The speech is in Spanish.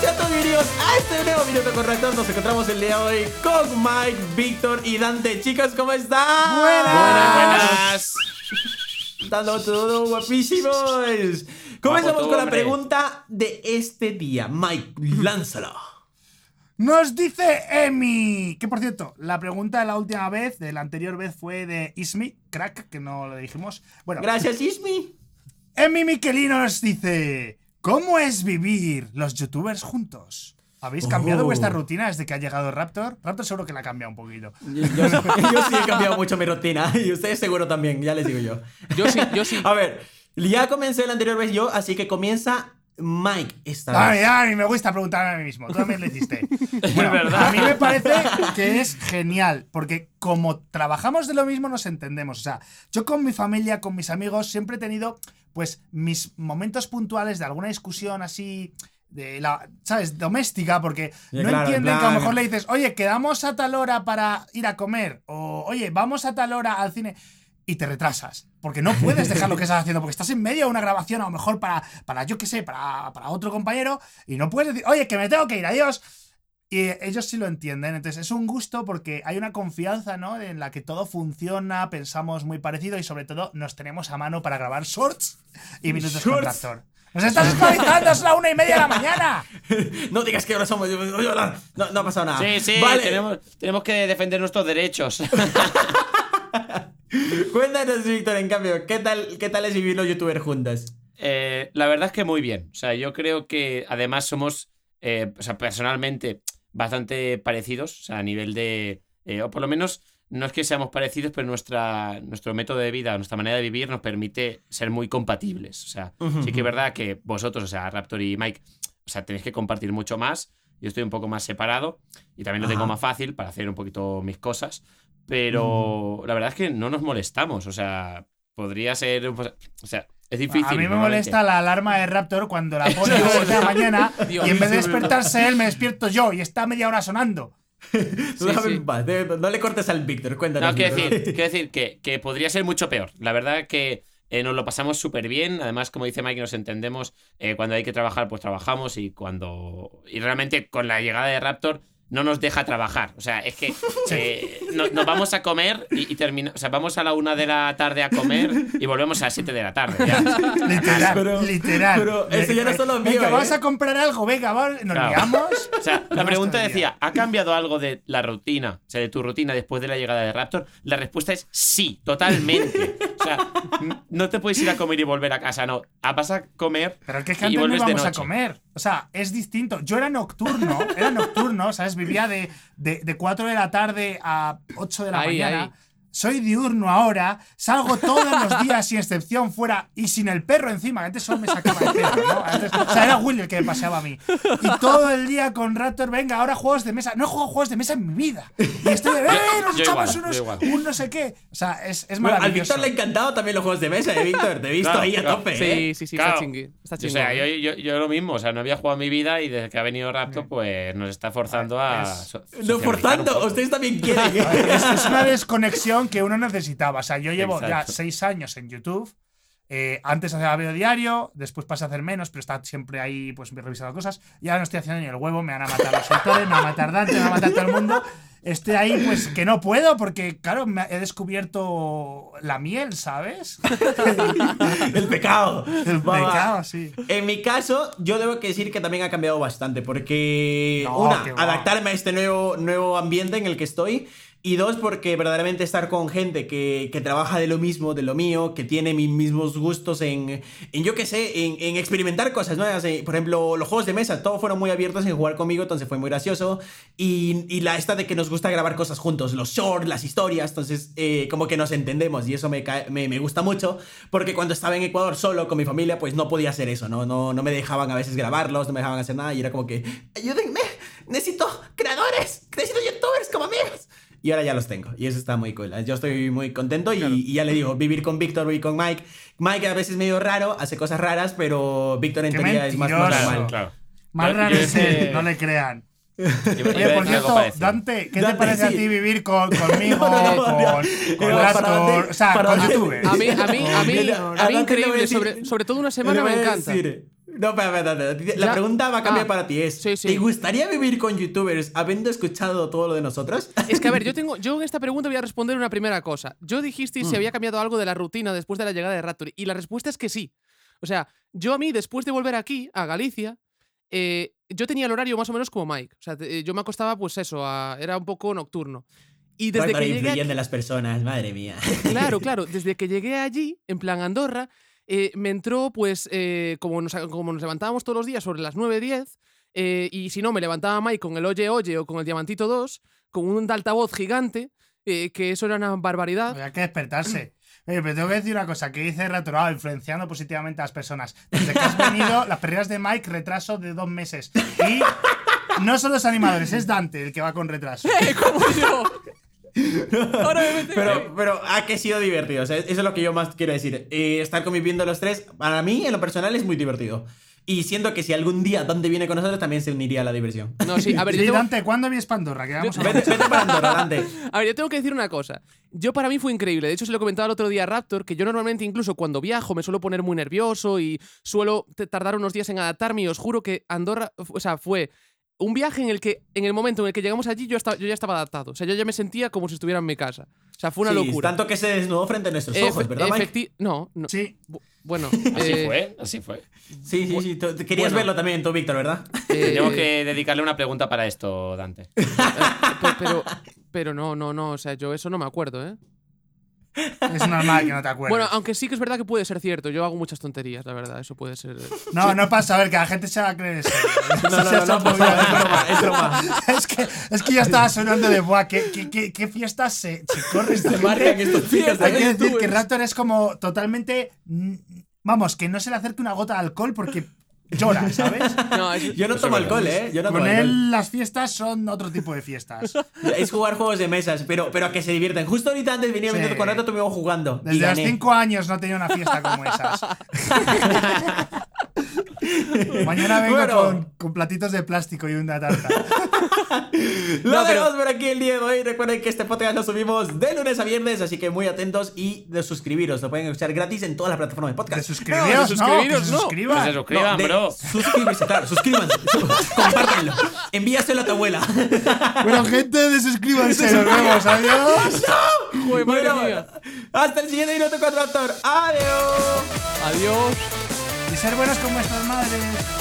sean todos bienvenidos a este nuevo Minuto con Raptor. Nos encontramos el día de hoy con Mike, Víctor y Dante. Chicos, ¿cómo están? Buenas. Dando todo guapísimos. Comenzamos todo, con la pregunta de este día. Mike, lánzala. Nos dice Emi. Que por cierto, la pregunta de la última vez, de la anterior vez, fue de Ismi, crack, que no lo dijimos. Bueno, Gracias, Ismi. Emi Miquelino nos dice: ¿Cómo es vivir los youtubers juntos? ¿Habéis cambiado Oh. vuestra rutina desde que ha llegado Raptor? Raptor seguro que la ha cambiado un poquito. Yo, yo- yo sí he cambiado mucho mi rutina y ustedes seguro también, ya les digo yo. Yo sí, yo sí. A ver, ya comencé la anterior vez yo, así que comienza Mike esta Ay, vez. ay, me gusta preguntarme a mí mismo. Tú también lo hiciste. Bueno, verdad. A mí me parece que es genial, porque como trabajamos de lo mismo, nos entendemos. O sea, yo con mi familia, con mis amigos, siempre he tenido, pues, mis momentos puntuales de alguna discusión así. De la, ¿sabes? Doméstica, porque no claro, en entienden que a lo mejor le dices, oye, quedamos a tal hora para ir a comer, o oye, vamos a tal hora al cine y te retrasas. Porque no puedes dejar lo que estás haciendo, porque estás en medio de una grabación, a lo mejor para, para yo qué sé, para, para otro compañero, y no puedes decir, oye, que me tengo que ir, adiós. Y ellos sí lo entienden. Entonces es un gusto porque hay una confianza, ¿no? En la que todo funciona, pensamos muy parecido y sobre todo nos tenemos a mano para grabar shorts y minutos con Shorts. Raptor. ¡Nos estás esclavizando! ¡Es la una y media de la mañana! No digas que ahora somos. No, no ha pasado nada. Sí, sí, Vale, tenemos, tenemos que defender nuestros derechos. cuéntanos, Víctor, en cambio, ¿qué tal, ¿qué tal es vivir los youtubers juntos? Eh, la verdad es que muy bien. O sea, yo creo que además somos, eh, o sea, personalmente bastante parecidos, o sea, a nivel de, eh, o por lo menos no es que seamos parecidos, pero nuestra, nuestro método de vida, nuestra manera de vivir nos permite ser muy compatibles. O sea, Ujú, sí que es verdad que vosotros, o sea, Raptor y Mike, o sea, tenéis que compartir mucho más. Yo estoy un poco más separado y también lo tengo Ajá. más fácil para hacer un poquito mis cosas. Pero la verdad es que no nos molestamos. O sea, podría ser. O sea, es difícil. a mí me molesta la alarma de Raptor cuando la pone a las seis de la mañana y en vez de despertarse él, me despierto yo y está media hora sonando. Sí, sí. no le cortes al Víctor, cuéntanos. No, quiero decir, quiero decir que, que podría ser mucho peor. La verdad que eh, nos lo pasamos súper bien. Además, como dice Mike, nos entendemos. Eh, cuando hay que trabajar, pues trabajamos. Y cuando. Y realmente con la llegada de Raptor. No nos deja trabajar. O sea, es que eh, no- nos vamos a comer y, y termina. O sea, vamos a la una de la tarde a comer y volvemos a las siete de la tarde. ya. Literal, Pero- literal. pero eso ya no es solo mío, Venga, ¿eh? vamos a comprar algo, venga, vamos, nos Claro. liamos. O sea, la pregunta decía, ¿ha cambiado algo de la rutina? O sea, de tu rutina después de la llegada de Raptor. La respuesta es sí, totalmente. Sea, no te puedes ir a comer y volver a casa, no. Ah, Vas a comer Pero es que, es que y antes no íbamos a comer. O sea, es distinto. Yo era nocturno, era nocturno, ¿sabes? Vivía de, de, de 4 de la tarde a 8 de la Ahí, mañana. ahí. Soy diurno ahora, salgo todos los días sin excepción fuera y sin el perro encima. Antes solo me sacaba el perro, ¿no? Antes- o sea, era Willy el que me paseaba a mí. Y todo el día con Raptor, venga, ahora juegos de mesa. No he jugado juegos de mesa en mi vida. Y estoy de, ¡eh! Nos yo echamos igual, unos, un no sé qué. O sea, es, es Bueno, al maravilloso. Víctor le ha encantado también los juegos de mesa, ¿eh, Víctor? Te he visto Claro, ahí a claro. tope, ¿eh? Sí, sí, sí, Claro. está chingui. Está O chingón. sea, yo, yo, yo lo mismo, o sea, no había jugado en mi vida y desde que ha venido Raptor, pues nos está forzando a. Es- so- No forzando, ustedes también quieren. es, es una desconexión que uno necesitaba. O sea, yo llevo ya Exacto. seis años en YouTube. Eh, antes hacía video diario, después pasé a hacer menos, pero está siempre ahí pues revisando cosas. Y ahora no estoy haciendo ni el huevo, me van a matar los autores, me van a matar Dante, me van a matar todo el mundo. Estoy ahí, pues que no puedo, porque claro, me he descubierto la miel, ¿sabes? El pecado. El Va, va. pecado, sí. En mi caso, yo debo que decir que también ha cambiado bastante, porque No, una, va. adaptarme a este nuevo, nuevo ambiente en el que estoy, y dos, porque verdaderamente estar con gente que, que trabaja de lo mismo, de lo mío, que tiene mis mismos gustos en, en yo qué sé, en, en experimentar cosas nuevas. eh, Por ejemplo, los juegos de mesa, todos fueron muy abiertos en jugar conmigo, entonces fue muy gracioso. Y, y la esta de que nos gusta grabar cosas juntos, los shorts, las historias, entonces eh, como que nos entendemos y eso me, me, me gusta mucho, porque cuando estaba en Ecuador solo con mi familia, pues no podía hacer eso, ¿no? No, no me dejaban a veces grabarlos, no me dejaban hacer nada y era como que, ayúdenme, necesito creadores, necesito youtubers como amigos. Y ahora ya los tengo. Y eso está muy cool. Yo estoy muy contento y, y ya le digo, vivir con Víctor y con Mike. Mike a veces es medio raro, hace cosas raras, pero Víctor en Qué teoría es más, normal. Claro. Más Yo- raro es él, no le crean. A Oye, por cierto. Dante, ¿qué Dante, te parece a sí. ti vivir con, conmigo, No, no, no, con, con Dante- o sea, con YouTube? A mí, a mí, a mí, a a mí a increíble. decir- Sobre, sobre todo una semana me a encanta. decir, No, espera, espera, espera. La Ya- pregunta va a cambiar Ah, para ti. Es, sí, sí. ¿te gustaría vivir con youtubers habiendo escuchado todo lo de nosotros? Es que, a ver, yo tengo. Yo en esta pregunta voy a responder una primera cosa. Yo dijisteis Mm. si había cambiado algo de la rutina después de la llegada de Raptor. Y la respuesta es que sí. O sea, yo a mí, después de volver aquí, a Galicia, eh, yo tenía el horario más o menos como Mike. O sea, te- yo me acostaba, pues eso, a- era un poco nocturno. Y desde que llegué aquí- las personas, madre mía. Claro, claro. Desde que llegué allí, en plan Andorra, eh, me entró, pues, eh, como, nos, como nos levantábamos todos los días sobre las 9, 10, eh, y si no, me levantaba Mike con el Oye Oye o con el Diamantito 2, con un altavoz gigante, eh, que eso era una barbaridad. Había que despertarse. Oye, pero tengo que decir una cosa, que dice Ratorado, influenciando positivamente a las personas. Desde que has venido, las perreras de Mike, retraso de dos meses. Y no son los animadores, es Dante el que va con retraso. ¡Eh, como yo! Ahora me Pero, pero ha que sido divertido. o sea, eso es lo que yo más quiero decir. Eh, estar conviviendo los tres, para mí, en lo personal, es muy divertido. Y siento que si algún día Dante viene con nosotros, también se uniría a la diversión. No, sí, a ver, yo Sí, tengo, Dante, ¿cuándo vienes vamos a Vete, vete para Andorra, Dante. a ver, yo tengo que decir una cosa. Yo para mí fue increíble. De hecho, se lo comentaba el otro día a Raptor, que yo normalmente incluso cuando viajo me suelo poner muy nervioso y suelo tardar unos días en adaptarme y os juro que Andorra, o sea, fue un viaje en el que en el momento en el que llegamos allí yo, estaba, yo ya estaba adaptado. O sea, yo ya me sentía como si estuviera en mi casa. O sea, fue una Sí, locura. Tanto que se desnudó frente a nuestros Efe- ojos, ¿verdad, Mike? no, no. Sí, Bu- Bueno, Así eh, fue, así fue. Sí, sí, sí. tú- Querías bueno. verlo también tú, Víctor, ¿verdad? eh, Tengo que dedicarle una pregunta para esto, Dante. eh, pe- pero, pero no, no, no. O sea, yo eso no me acuerdo, ¿eh? Es normal que no te acuerdes. Bueno, aunque sí que es verdad que puede ser cierto. Yo hago muchas tonterías, la verdad. Eso puede ser. no, no pasa, a ver, que la gente se va a creer eso. No, no, no, no, favor, es broma, es que, es que ya estaba sonando de, buah, ¿qué, qué, qué, qué fiestas se, se corre esta Se marcan gente? estos chicos Hay que decir que Raptor es como totalmente. Vamos, que no se le acerque una gota de alcohol porque llora, ¿sabes? No, es- Yo no tomo alcohol, ¿eh? Yo no tomo Con alcohol. él las fiestas son otro tipo de fiestas. Es jugar juegos de mesas, pero, pero a que se divierten. Justo ahorita antes venía Sí. con Rato, estuvimos jugando. Desde los. 5 años no tenía una fiesta como esas. Mañana vengo Bueno. con, con platitos de plástico y una tarta. Lo No, pero- por aquí el día de hoy. Recuerden que este podcast lo subimos de lunes a viernes, así que muy atentos y de suscribiros. Lo pueden escuchar gratis en todas las plataformas de De podcast. suscribiros, de suscribiros, se no. suscriban. Se suscriban, No, de bro. Suscribirse, claro, suscríbanse. Compártanlo. Envíaselo a tu abuela. Bueno, gente, desuscríbanse. Nos vemos. Adiós. Joder, madre Bueno, mía. hasta el siguiente minuto con Raptor. Adiós. Adiós. Ser buenos con vuestras madres.